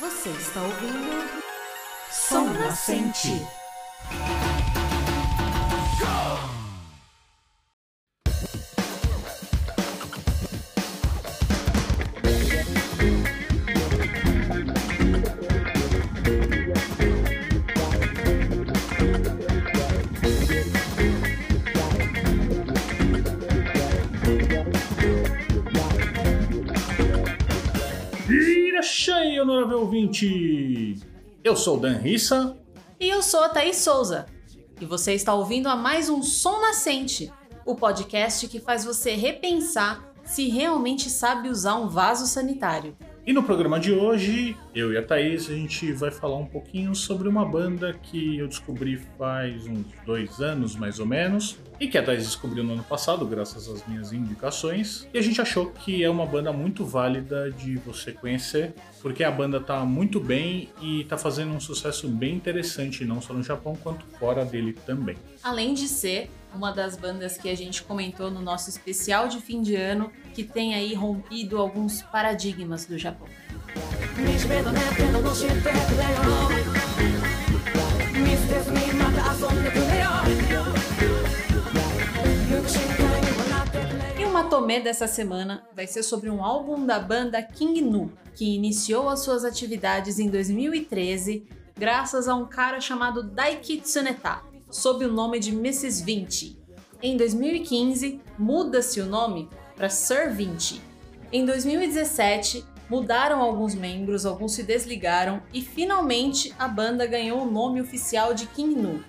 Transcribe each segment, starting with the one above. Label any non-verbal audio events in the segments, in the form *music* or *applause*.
Você está ouvindo Som Nascente. Ouvinte! Eu sou o Dan Rissa. E eu sou a Thaís Souza. E você está ouvindo a mais um Som Nascente, o podcast que faz você repensar se realmente sabe usar um vaso sanitário. E no programa de hoje, eu e a Thaís, a gente vai falar um pouquinho sobre uma banda que eu descobri faz uns dois anos, mais ou menos, e que a Thaís descobriu no ano passado, graças às minhas indicações. E a gente achou que é uma banda muito válida de você conhecer, porque a banda tá muito bem e tá fazendo um sucesso bem interessante, não só no Japão, quanto fora dele também. Além de ser uma das bandas que a gente comentou no nosso especial de fim de ano, que tem aí rompido alguns paradigmas do Japão. O Matomé dessa semana vai ser sobre um álbum da banda King Nu, que iniciou as suas atividades em 2013 graças a um cara chamado Daiki Tsuneta, sob o nome de Mrs. Vinci. Em 2015, muda-se o nome para Sir Vinci. Em 2017, mudaram alguns membros, alguns se desligaram e finalmente a banda ganhou o nome oficial de King Nu.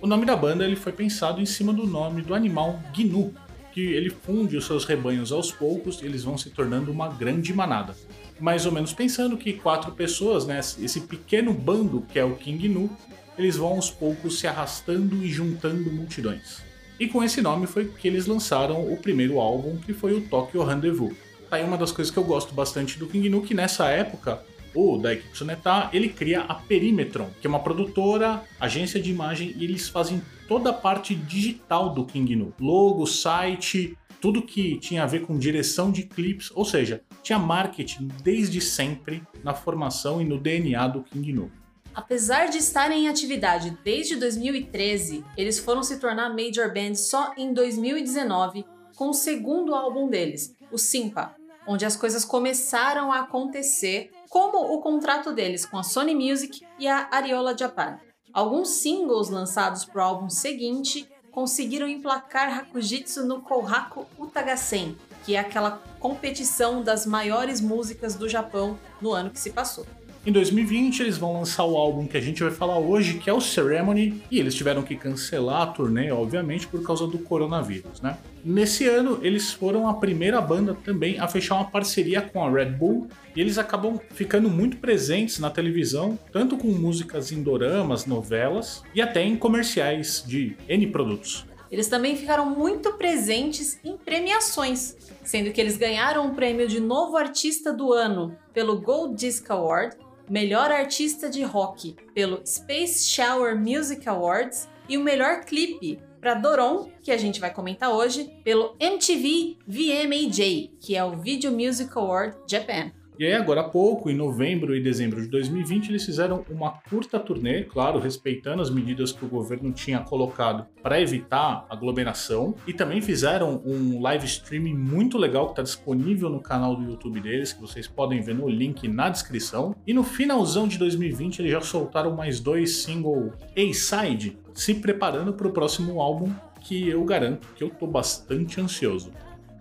O nome da banda ele foi pensado em cima do nome do animal Gnu, que ele funde os seus rebanhos aos poucos e eles vão se tornando uma grande manada. Mais ou menos pensando que quatro pessoas, né, esse pequeno bando que é o King Nu, eles vão aos poucos se arrastando e juntando multidões. E com esse nome foi que eles lançaram o primeiro álbum, que foi o Tokyo Rendezvous. Tá aí uma das coisas que eu gosto bastante do King Nu, que nessa época o Daiki Tsuneta, ele cria a Perimetron, que é uma produtora, agência de imagem, e eles fazem toda a parte digital do King Nu. Logo, site, tudo que tinha a ver com direção de clipes, ou seja, tinha marketing desde sempre na formação e no DNA do King Nu. Apesar de estarem em atividade desde 2013, eles foram se tornar major band só em 2019 com o segundo álbum deles, o Simpa, onde as coisas começaram a acontecer, como o contrato deles com a Sony Music e a Ariola Japan. Alguns singles lançados para o álbum seguinte conseguiram emplacar Hakujitsu no Kohaku Utagasen, que é aquela competição das maiores músicas do Japão no ano que se passou. Em 2020, eles vão lançar o álbum que a gente vai falar hoje, que é o Ceremony, e eles tiveram que cancelar a turnê, obviamente, por causa do coronavírus, né? Nesse ano, eles foram a primeira banda também a fechar uma parceria com a Red Bull, e eles acabam ficando muito presentes na televisão, tanto com músicas em doramas, novelas e até em comerciais de N produtos. Eles também ficaram muito presentes em premiações, sendo que eles ganharam o prêmio de Novo Artista do Ano pelo Gold Disc Award, Melhor Artista de Rock pelo Space Shower Music Awards e o melhor clipe para Doron, que a gente vai comentar hoje, pelo MTV VMAJ, que é o Video Music Award Japan. E aí, agora há pouco, em novembro e dezembro de 2020, eles fizeram uma curta turnê, claro, respeitando as medidas que o governo tinha colocado para evitar aglomeração. E também fizeram um live streaming muito legal que está disponível no canal do YouTube deles, que vocês podem ver no link na descrição. E no finalzão de 2020, eles já soltaram mais dois single A-side, se preparando para o próximo álbum que eu garanto que eu tô bastante ansioso.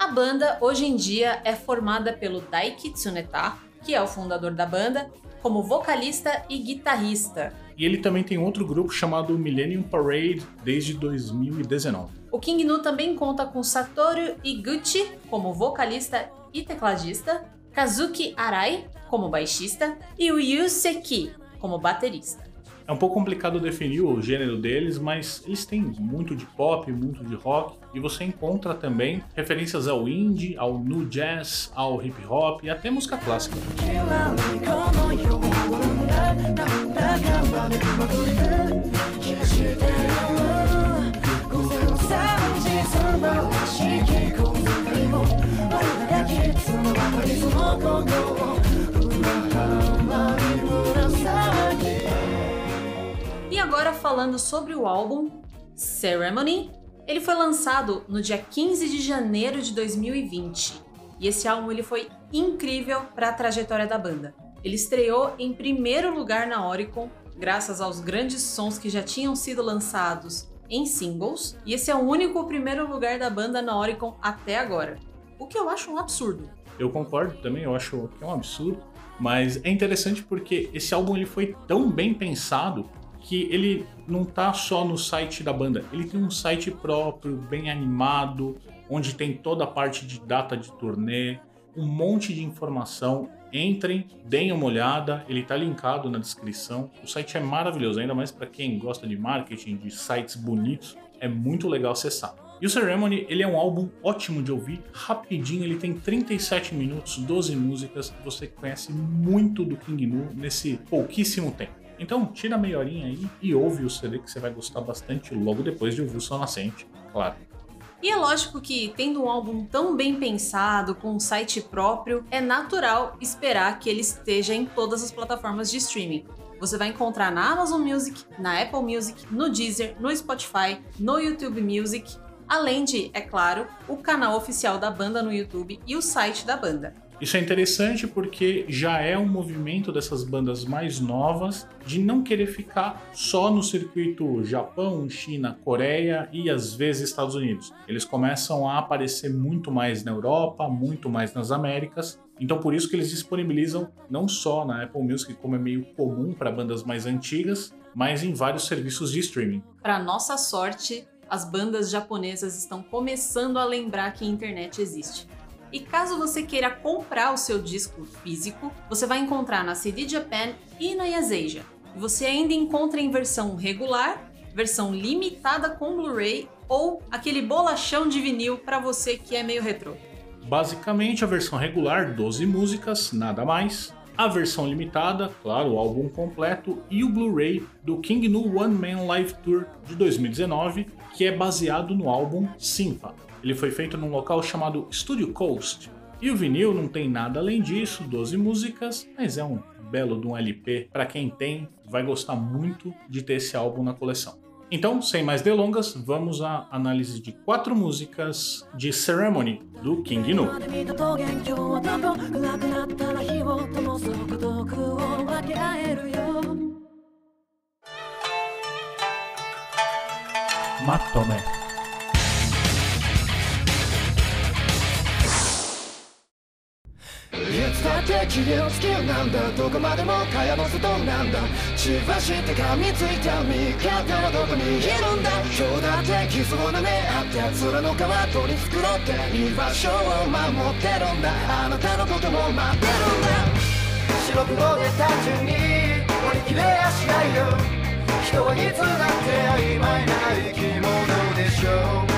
A banda hoje em dia é formada pelo Daiki Tsuneta, que é o fundador da banda, como vocalista e guitarrista. E ele também tem outro grupo chamado Millennium Parade desde 2019. O King Nu também conta com Satoru Iguchi como vocalista e tecladista, Kazuki Arai como baixista e o Yu Seki como baterista. É um pouco complicado definir o gênero deles, mas eles têm muito de pop, muito de rock, e você encontra também referências ao indie, ao new jazz, ao hip hop e até música clássica. E agora falando sobre o álbum Ceremony ele foi lançado no dia 15 de janeiro de 2020. E esse álbum ele foi incrível para a trajetória da banda. Ele estreou em primeiro lugar na Oricon, graças aos grandes sons que já tinham sido lançados em singles, e esse é o único primeiro lugar da banda na Oricon até agora. O que eu acho um absurdo. Eu concordo também, eu acho que é um absurdo, mas é interessante porque esse álbum ele foi tão bem pensado que ele não tá só no site da banda, ele tem um site próprio, bem animado, onde tem toda a parte de data de turnê, um monte de informação. Entrem, deem uma olhada, ele está linkado na descrição. O site é maravilhoso, ainda mais para quem gosta de marketing, de sites bonitos, é muito legal acessar. E o Ceremony, ele é um álbum ótimo de ouvir, rapidinho, ele tem 37 minutos, 12 músicas, você conhece muito do King Nu nesse pouquíssimo tempo. Então, tira meia horinha aí e ouve o CD que você vai gostar bastante logo depois de ouvir o Sol Nascente, claro. E é lógico que, tendo um álbum tão bem pensado, com um site próprio, é natural esperar que ele esteja em todas as plataformas de streaming. Você vai encontrar na Amazon Music, na Apple Music, no Deezer, no Spotify, no YouTube Music, além de, é claro, o canal oficial da banda no YouTube e o site da banda. Isso é interessante porque já é um movimento dessas bandas mais novas de não querer ficar só no circuito Japão, China, Coreia e às vezes Estados Unidos. Eles começam a aparecer muito mais na Europa, muito mais nas Américas. Então por isso que eles disponibilizam não só na Apple Music, como é meio comum para bandas mais antigas, mas em vários serviços de streaming. Para nossa sorte, as bandas japonesas estão começando a lembrar que a internet existe. E caso você queira comprar o seu disco físico, você vai encontrar na CD Japan e na Yaseja. Você ainda encontra em versão regular, versão limitada com Blu-ray ou aquele bolachão de vinil para você que é meio retrô. Basicamente, a versão regular, 12 músicas, nada mais. A versão limitada, claro, o álbum completo e o Blu-ray do King Nu One Man Live Tour de 2019, que é baseado no álbum Simpa. Ele foi feito num local chamado Studio Coast. E o vinil não tem nada além disso, 12 músicas, mas é um belo de um LP. Para quem tem, vai gostar muito de ter esse álbum na coleção. Então, sem mais delongas, vamos à análise de quatro músicas de Ceremony do King Nu. Matome. いつだって切りをつけなんだ。どこまでも蚊帳の外なんだ。血走って噛みついた味方はどこにいるんだ。今日だって傷を舐め合って面の皮取り繕って居場所を守ってるんだ。あなたのことも待ってるんだ。白黒で単純に割り切れやしないよ人はいつだって曖昧な生き物でしょう。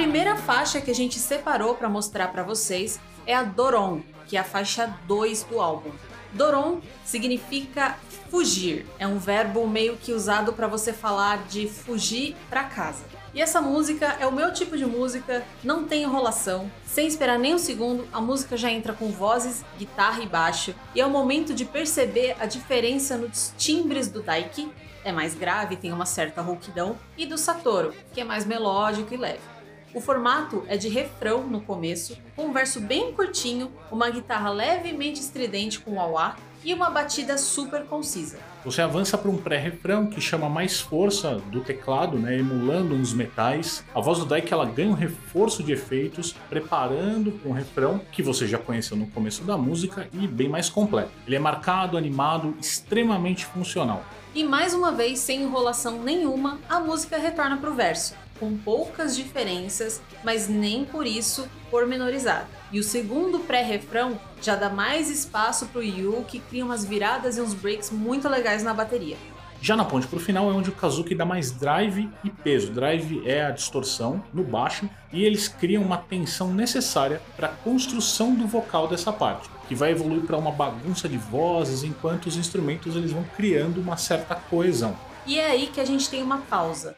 Primeira faixa que a gente separou para mostrar para vocês é a Doron, que é a faixa 2 do álbum. Doron significa fugir, é um verbo meio que usado para você falar de fugir para casa. E essa música é o meu tipo de música, não tem enrolação. Sem esperar nem um segundo, a música já entra com vozes, guitarra e baixo, e é o momento de perceber a diferença nos timbres do Daiki, é mais grave, tem uma certa rouquidão, e do Satoru, que é mais melódico e leve. O formato é de refrão no começo, com um verso bem curtinho, uma guitarra levemente estridente com wah e uma batida super concisa. Você avança para um pré-refrão que chama mais força do teclado, né, emulando uns metais. A voz do Dyke ela ganha um reforço de efeitos, preparando para um refrão que você já conheceu no começo da música e bem mais completo. Ele é marcado, animado, extremamente funcional. E mais uma vez, sem enrolação nenhuma, a música retorna para o verso com poucas diferenças, mas nem por isso pormenorizada. E o segundo pré-refrão já dá mais espaço para o Yu, que cria umas viradas e uns breaks muito legais na bateria. Já na ponte pro final é onde o Kazuki dá mais drive e peso. Drive é a distorção no baixo e eles criam uma tensão necessária para a construção do vocal dessa parte, que vai evoluir para uma bagunça de vozes enquanto os instrumentos eles vão criando uma certa coesão. E é aí que a gente tem uma pausa.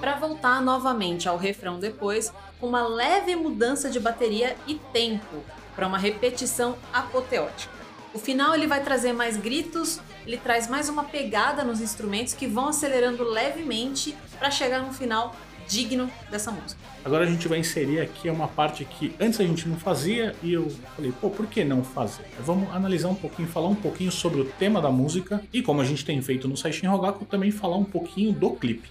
Para voltar novamente ao refrão depois, com uma leve mudança de bateria e tempo, para uma repetição apoteótica. O final ele vai trazer mais gritos, ele traz mais uma pegada nos instrumentos que vão acelerando levemente para chegar no final digno dessa música. Agora a gente vai inserir aqui uma parte que antes a gente não fazia e eu falei, pô, por que não fazer? Vamos analisar um pouquinho, falar um pouquinho sobre o tema da música e como a gente tem feito no Saishin Rogaku, também falar um pouquinho do clipe.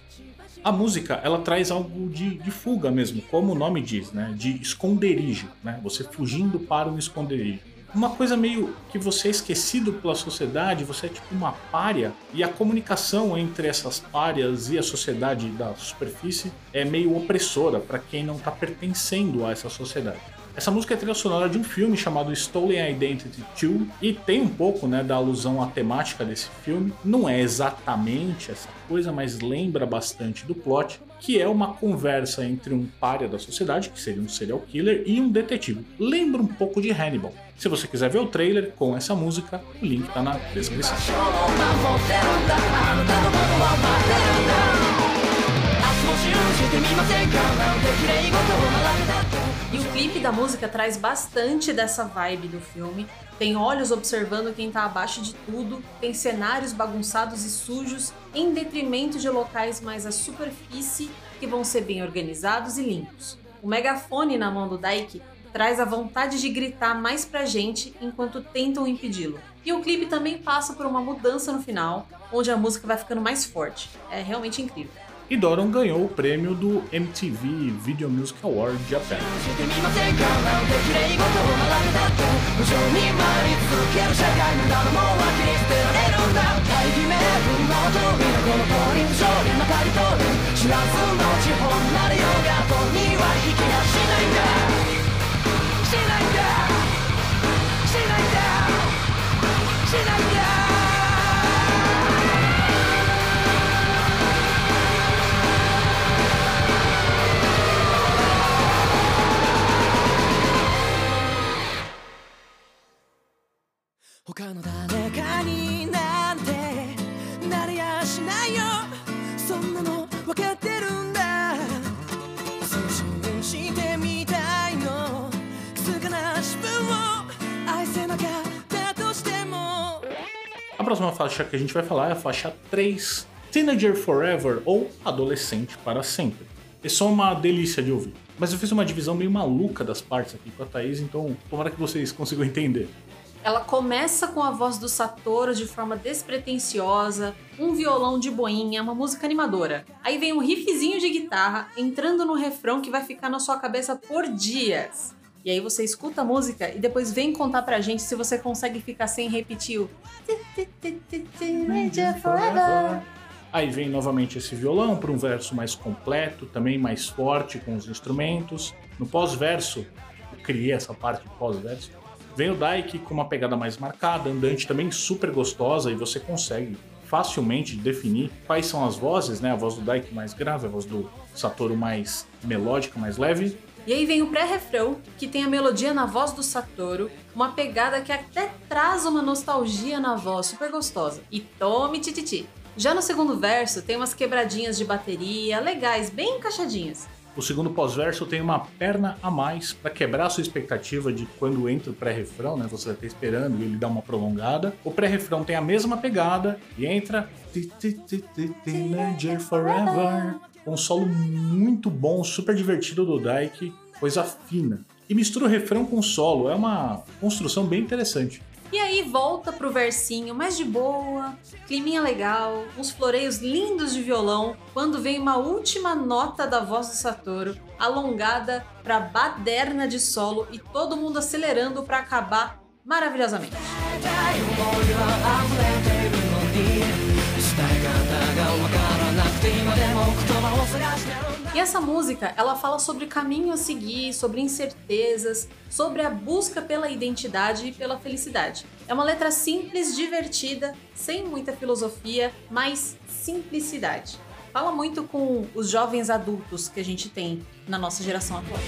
A música, ela traz algo de, de, fuga mesmo, como o nome diz, né? De esconderijo, né? Você fugindo para um esconderijo uma coisa meio que você é esquecido pela sociedade, você é tipo uma párea, e a comunicação entre essas párias e a sociedade da superfície é meio opressora para quem não está pertencendo a essa sociedade. Essa música é trilha sonora de um filme chamado Stolen Identity 2 e tem um pouco né, da alusão à temática desse filme. Não é exatamente essa coisa, mas lembra bastante do plot, que é uma conversa entre um párea da sociedade, que seria um serial killer, e um detetive. Lembra um pouco de Hannibal. Se você quiser ver o trailer com essa música, o link está na descrição. E o clipe da música traz bastante dessa vibe do filme. Tem olhos observando quem tá abaixo de tudo, tem cenários bagunçados e sujos, em detrimento de locais mais à superfície que vão ser bem organizados e limpos. O megafone na mão do Daiki traz a vontade de gritar mais pra gente enquanto tentam impedi-lo. E o clipe também passa por uma mudança no final, onde a música vai ficando mais forte. É realmente incrível e Doron ganhou o prêmio do MTV Video Music Award Japan. Faixa que a gente vai falar é a faixa 3, Teenager Forever ou Adolescente para Sempre. É só uma delícia de ouvir. Mas eu fiz uma divisão meio maluca das partes aqui com a Thaís, então tomara que vocês consigam entender. Ela começa com a voz do Satoru de forma despretensiosa, um violão de boinha, uma música animadora. Aí vem um riffzinho de guitarra entrando no refrão que vai ficar na sua cabeça por dias. E aí você escuta a música e depois vem contar pra gente se você consegue ficar sem repetir o Aí vem novamente esse violão para um verso mais completo, também mais forte com os instrumentos. No pós-verso, eu criei essa parte pós-verso Vem o Daiki com uma pegada mais marcada, andante também super gostosa e você consegue facilmente definir quais são as vozes, né? A voz do Daiki mais grave, a voz do Satoru mais melódica, mais leve. E aí vem o pré-refrão, que tem a melodia na voz do Satoru, uma pegada que até traz uma nostalgia na voz, super gostosa. E tome tititi. Já no segundo verso tem umas quebradinhas de bateria legais, bem encaixadinhas. O segundo pós-verso tem uma perna a mais para quebrar a sua expectativa de quando entra o pré-refrão, né? Você vai estar esperando e ele dá uma prolongada. O pré-refrão tem a mesma pegada e entra Teenager Forever. Um solo muito bom, super divertido do Daiki, coisa fina. E mistura o refrão com o solo, é uma construção bem interessante. E aí volta pro versinho mais de boa, climinha legal, uns floreios lindos de violão, quando vem uma última nota da voz do Satoru, alongada pra baderna de solo e todo mundo acelerando para acabar maravilhosamente. E essa música, ela fala sobre caminho a seguir, sobre incertezas, sobre a busca pela identidade e pela felicidade. É uma letra simples, divertida, sem muita filosofia, mas simplicidade. Fala muito com os jovens adultos que a gente tem na nossa geração atual.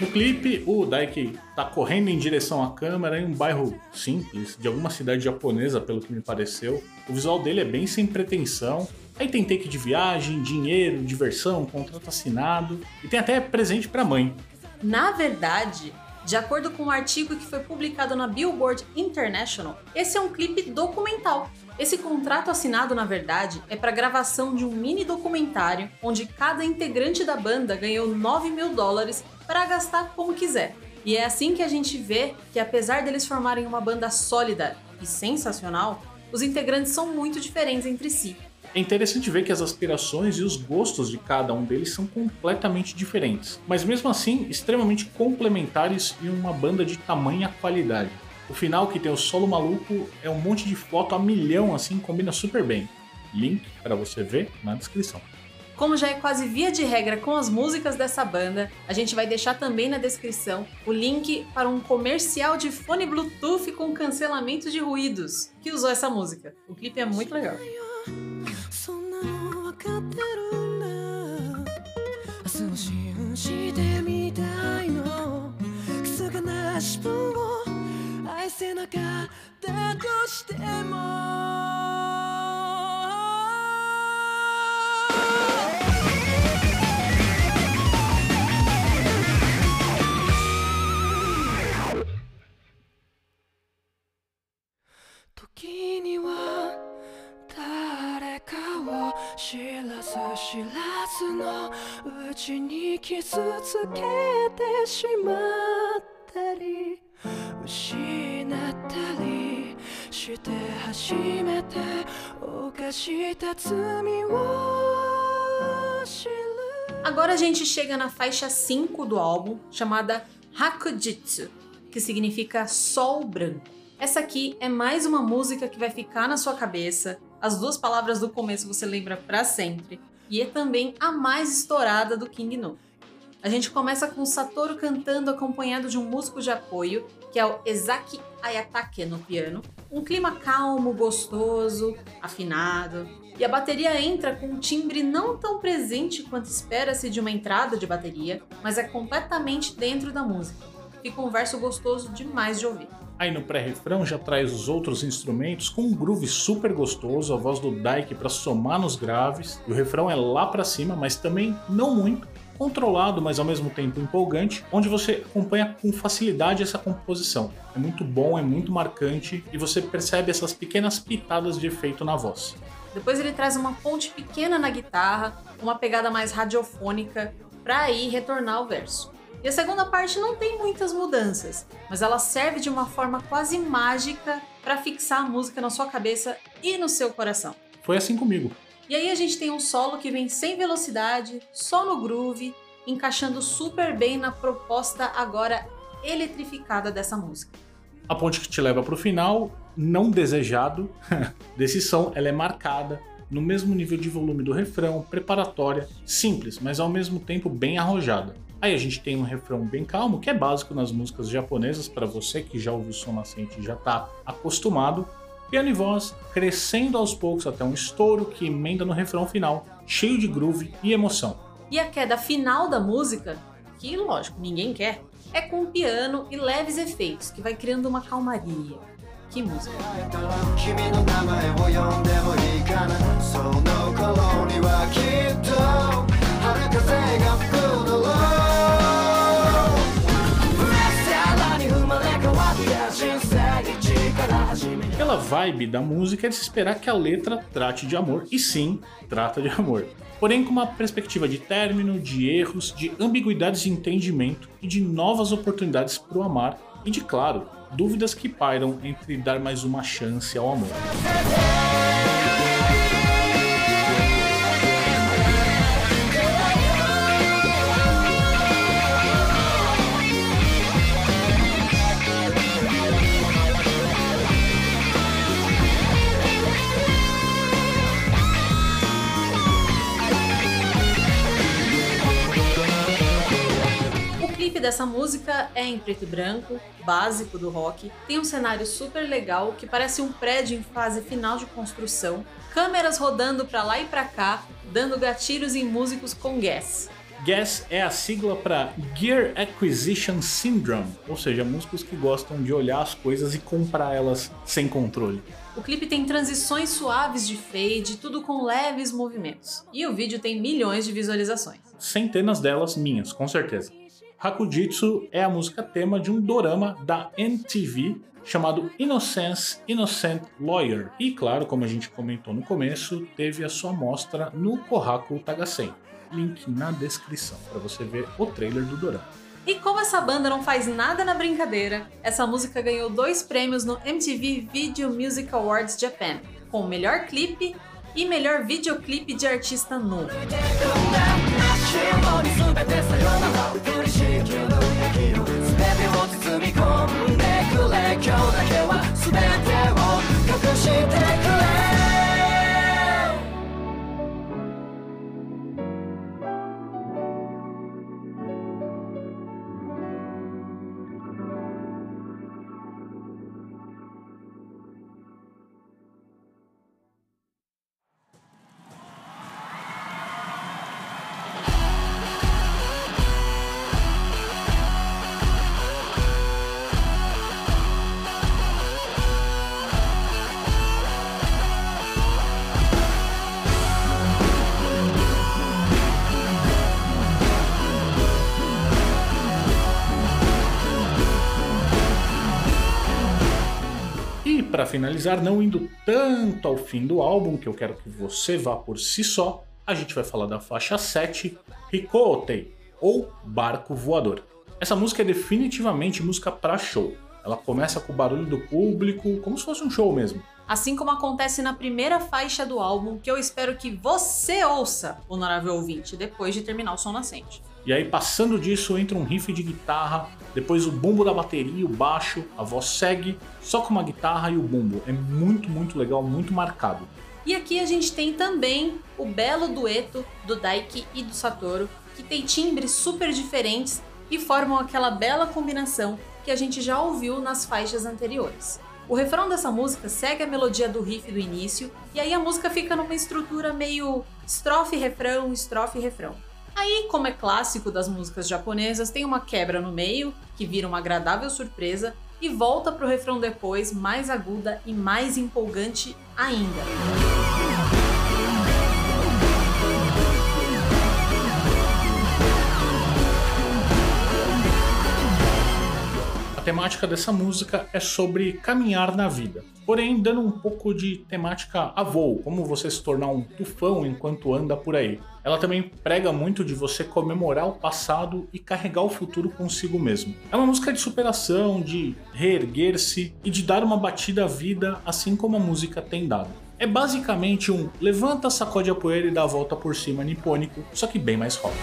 No clipe, o Daiki tá correndo em direção à câmera em um bairro simples, de alguma cidade japonesa, pelo que me pareceu. O visual dele é bem sem pretensão. Aí tem take de viagem, dinheiro, diversão, contrato assinado e tem até presente pra mãe. Na verdade, de acordo com um artigo que foi publicado na Billboard International, esse é um clipe documental. Esse contrato assinado, na verdade, é para gravação de um mini documentário onde cada integrante da banda ganhou 9 mil dólares para gastar como quiser. E é assim que a gente vê que, apesar deles formarem uma banda sólida e sensacional, os integrantes são muito diferentes entre si. É interessante ver que as aspirações e os gostos de cada um deles são completamente diferentes, mas mesmo assim extremamente complementares em uma banda de tamanha qualidade. O final, que tem o solo maluco, é um monte de foto a milhão, assim, combina super bem. Link para você ver na descrição. Como já é quase via de regra com as músicas dessa banda, a gente vai deixar também na descrição o link para um comercial de fone Bluetooth com cancelamento de ruídos que usou essa música. O clipe é muito legal. かってるんだ。明日を信じてみたいの。くすがな自分を愛せなかったとしても。Agora a gente chega na faixa 5 do álbum, chamada Hakujitsu, que significa sol branco. Essa aqui é mais uma música que vai ficar na sua cabeça. As duas palavras do começo você lembra para sempre. E é também a mais estourada do King No. A gente começa com Satoru cantando acompanhado de um músico de apoio, que é o Ezaki Ayatake no piano. Um clima calmo, gostoso, afinado. E a bateria entra com um timbre não tão presente quanto espera-se de uma entrada de bateria, mas é completamente dentro da música. Fica um verso gostoso demais de ouvir. Aí no pré-refrão já traz os outros instrumentos com um groove super gostoso, a voz do Daiki para somar nos graves, e o refrão é lá para cima, mas também não muito, controlado, mas ao mesmo tempo empolgante, onde você acompanha com facilidade essa composição. É muito bom, é muito marcante e você percebe essas pequenas pitadas de efeito na voz. Depois ele traz uma ponte pequena na guitarra, uma pegada mais radiofônica, para aí retornar o verso. E a segunda parte não tem muitas mudanças, mas ela serve de uma forma quase mágica para fixar a música na sua cabeça e no seu coração. Foi assim comigo. E aí a gente tem um solo que vem sem velocidade, só no groove, encaixando super bem na proposta agora eletrificada dessa música. A ponte que te leva para o final, não desejado, *laughs* desse som, ela é marcada no mesmo nível de volume do refrão, preparatória, simples, mas ao mesmo tempo bem arrojada. Aí a gente tem um refrão bem calmo, que é básico nas músicas japonesas, para você que já ouviu som nascente e já está acostumado, piano e voz crescendo aos poucos até um estouro que emenda no refrão final, cheio de groove e emoção. E a queda final da música, que lógico, ninguém quer, é com piano e leves efeitos, que vai criando uma calmaria. Que música! Vibe da música é de se esperar que a letra trate de amor, e sim, trata de amor. Porém, com uma perspectiva de término, de erros, de ambiguidades de entendimento e de novas oportunidades para o amar, e de, claro, dúvidas que pairam entre dar mais uma chance ao amor. Dessa música é em preto e branco, básico do rock, tem um cenário super legal que parece um prédio em fase final de construção, câmeras rodando para lá e para cá, dando gatilhos em músicos com gas. GAS é a sigla para Gear Acquisition Syndrome, ou seja, músicos que gostam de olhar as coisas e comprar elas sem controle. O clipe tem transições suaves de fade, tudo com leves movimentos. E o vídeo tem milhões de visualizações. Centenas delas minhas, com certeza. Hakujitsu é a música tema de um dorama da MTV chamado Innocence Innocent Lawyer. E claro, como a gente comentou no começo, teve a sua mostra no Kohaku Tagasen link na descrição para você ver o trailer do Dorama. E como essa banda não faz nada na brincadeira, essa música ganhou dois prêmios no MTV Video Music Awards Japan, com melhor clipe e melhor videoclipe de artista nu. しいのき全てを包み込んでくれ。今日だけは全てを隠してくれ。Finalizar, não indo tanto ao fim do álbum, que eu quero que você vá por si só, a gente vai falar da faixa 7, Hikootei, ou Barco Voador. Essa música é definitivamente música para show. Ela começa com o barulho do público, como se fosse um show mesmo. Assim como acontece na primeira faixa do álbum, que eu espero que você ouça, honorável ouvinte, depois de terminar o som nascente. E aí, passando disso, entra um riff de guitarra, depois o bumbo da bateria, o baixo, a voz segue, só com uma guitarra e o bumbo. É muito, muito legal, muito marcado. E aqui a gente tem também o belo dueto do Daiki e do Satoru, que tem timbres super diferentes e formam aquela bela combinação que a gente já ouviu nas faixas anteriores. O refrão dessa música segue a melodia do riff do início, e aí a música fica numa estrutura meio estrofe-refrão, estrofe-refrão. Aí, como é clássico das músicas japonesas, tem uma quebra no meio, que vira uma agradável surpresa, e volta pro refrão depois, mais aguda e mais empolgante ainda. A temática dessa música é sobre caminhar na vida, porém dando um pouco de temática a voo, como você se tornar um tufão enquanto anda por aí. Ela também prega muito de você comemorar o passado e carregar o futuro consigo mesmo. É uma música de superação, de reerguer-se e de dar uma batida à vida, assim como a música tem dado. É basicamente um levanta, sacode a poeira e dá a volta por cima nipônico, só que bem mais rock.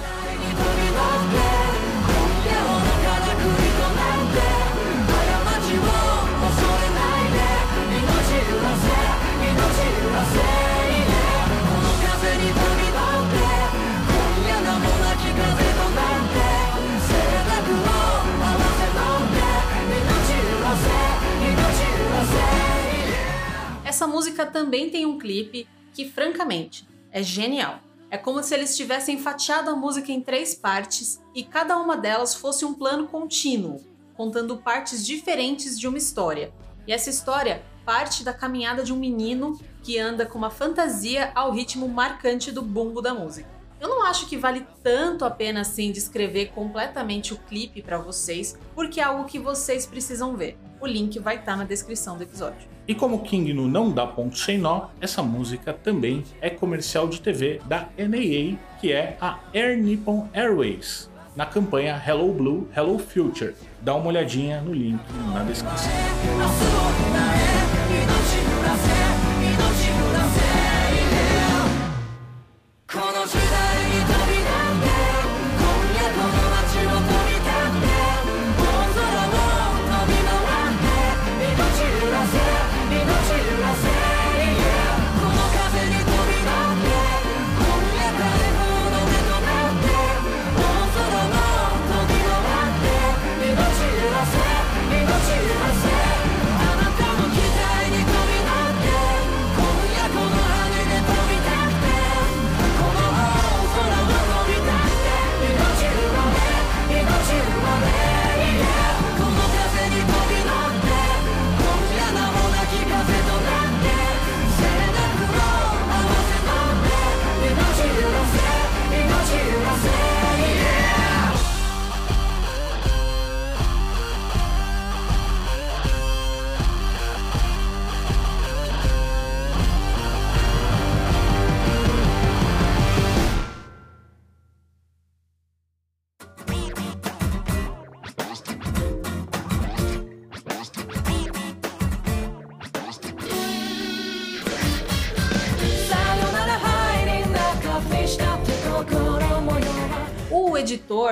Essa música também tem um clipe que, francamente, é genial. É como se eles tivessem fatiado a música em três partes e cada uma delas fosse um plano contínuo, contando partes diferentes de uma história. E essa história parte da caminhada de um menino que anda com uma fantasia ao ritmo marcante do bumbo da música. Eu não acho que vale tanto a pena assim descrever completamente o clipe para vocês, porque é algo que vocês precisam ver. O link vai estar tá na descrição do episódio. E como King no não dá ponto sem nó, essa música também é comercial de TV da NAA, que é a Air Nippon Airways, na campanha Hello Blue, Hello Future. Dá uma olhadinha no link na descrição.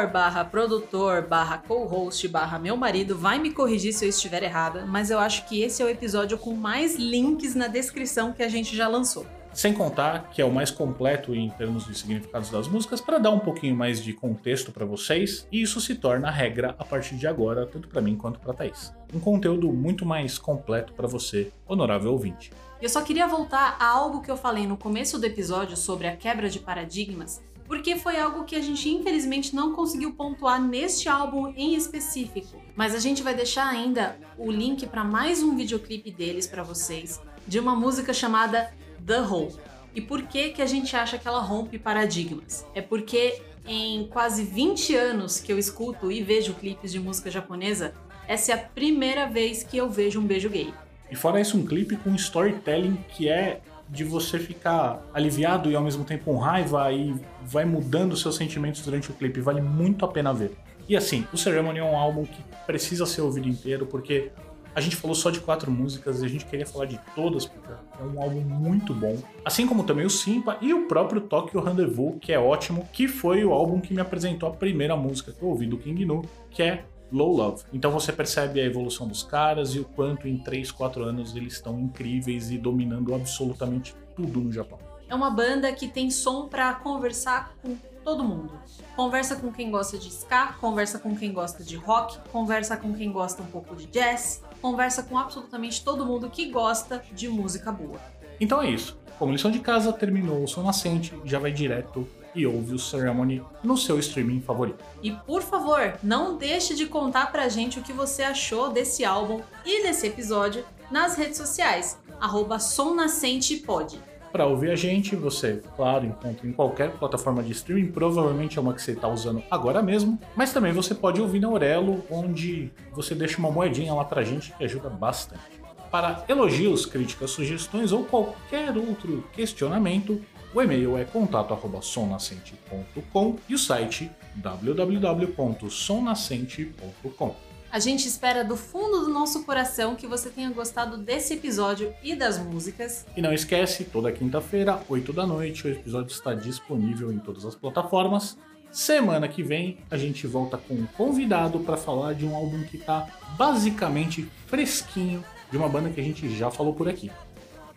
Editor, barra produtor, barra co-host, barra meu marido vai me corrigir se eu estiver errada, mas eu acho que esse é o episódio com mais links na descrição que a gente já lançou. Sem contar que é o mais completo em termos de significados das músicas, para dar um pouquinho mais de contexto para vocês, e isso se torna regra a partir de agora, tanto para mim quanto para Thaís. Um conteúdo muito mais completo para você, honorável ouvinte. Eu só queria voltar a algo que eu falei no começo do episódio sobre a quebra de paradigmas, porque foi algo que a gente infelizmente não conseguiu pontuar neste álbum em específico. Mas a gente vai deixar ainda o link para mais um videoclipe deles para vocês, de uma música chamada The Hole. E por que que a gente acha que ela rompe paradigmas? É porque em quase 20 anos que eu escuto e vejo clipes de música japonesa, essa é a primeira vez que eu vejo um beijo gay. E fora isso, um clipe com storytelling que é de você ficar aliviado e ao mesmo tempo com raiva e vai mudando seus sentimentos durante o clipe. Vale muito a pena ver. E assim, o Ceremony é um álbum que precisa ser ouvido inteiro porque a gente falou só de quatro músicas e a gente queria falar de todas, porque é um álbum muito bom. Assim como também o Simpa e o próprio Tokyo Rendezvous, que é ótimo, que foi o álbum que me apresentou a primeira música que eu ouvi do King Nu, que é Low Love. Então você percebe a evolução dos caras e o quanto em 3, 4 anos eles estão incríveis e dominando absolutamente tudo no Japão. É uma banda que tem som para conversar com todo mundo. Conversa com quem gosta de ska, conversa com quem gosta de rock, conversa com quem gosta um pouco de jazz, conversa com absolutamente todo mundo que gosta de música boa. Então é isso. Como lição de casa, terminou o Som Nascente, já vai direto e ouve o Ceremony no seu streaming favorito. E por favor, não deixe de contar pra gente o que você achou desse álbum e desse episódio nas redes sociais, arroba somnascentepod. Para ouvir a gente, você, claro, encontra em qualquer plataforma de streaming, provavelmente é uma que você está usando agora mesmo, mas também você pode ouvir na Aurelo, onde você deixa uma moedinha lá pra gente que ajuda bastante. Para elogios, críticas, sugestões ou qualquer outro questionamento, o e-mail é contato@somnascente.com e o site www.somnascente.com. A gente espera do fundo do nosso coração que você tenha gostado desse episódio e das músicas. E não esquece, toda quinta-feira, 8 da noite, o episódio está disponível em todas as plataformas. Semana que vem a gente volta com um convidado para falar de um álbum que está basicamente fresquinho de uma banda que a gente já falou por aqui.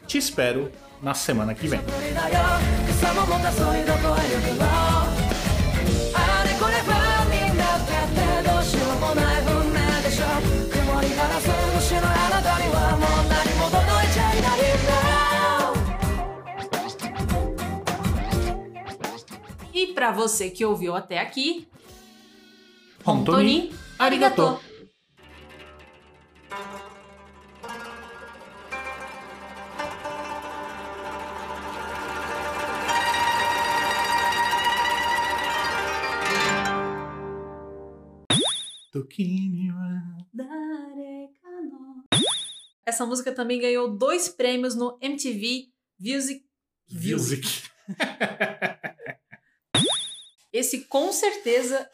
Te espero na semana que vem. E para você que ouviu até aqui, Hontoni, arigato. Essa música também ganhou dois prêmios no MTV Music. Music. Esse com certeza.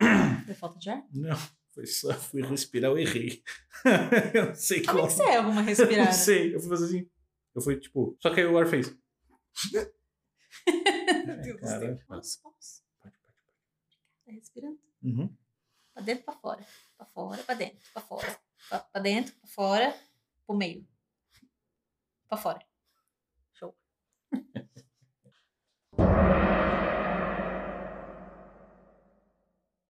*coughs* Deu falta de ar? Não, foi só fui respirar, eu errei. *laughs* eu não sei Como é como. que você erra uma *laughs* Eu respirada? não sei, eu fui fazer assim. Eu fui tipo. Só que aí o ar fez. *laughs* Meu Deus do céu. pode. Vamos, vamos. Tá respirando? Uhum. Pra dentro, pra fora. Pra fora, pra dentro, pra fora. Pra, pra dentro, pra fora, pro meio. Pra fora. Show. *laughs*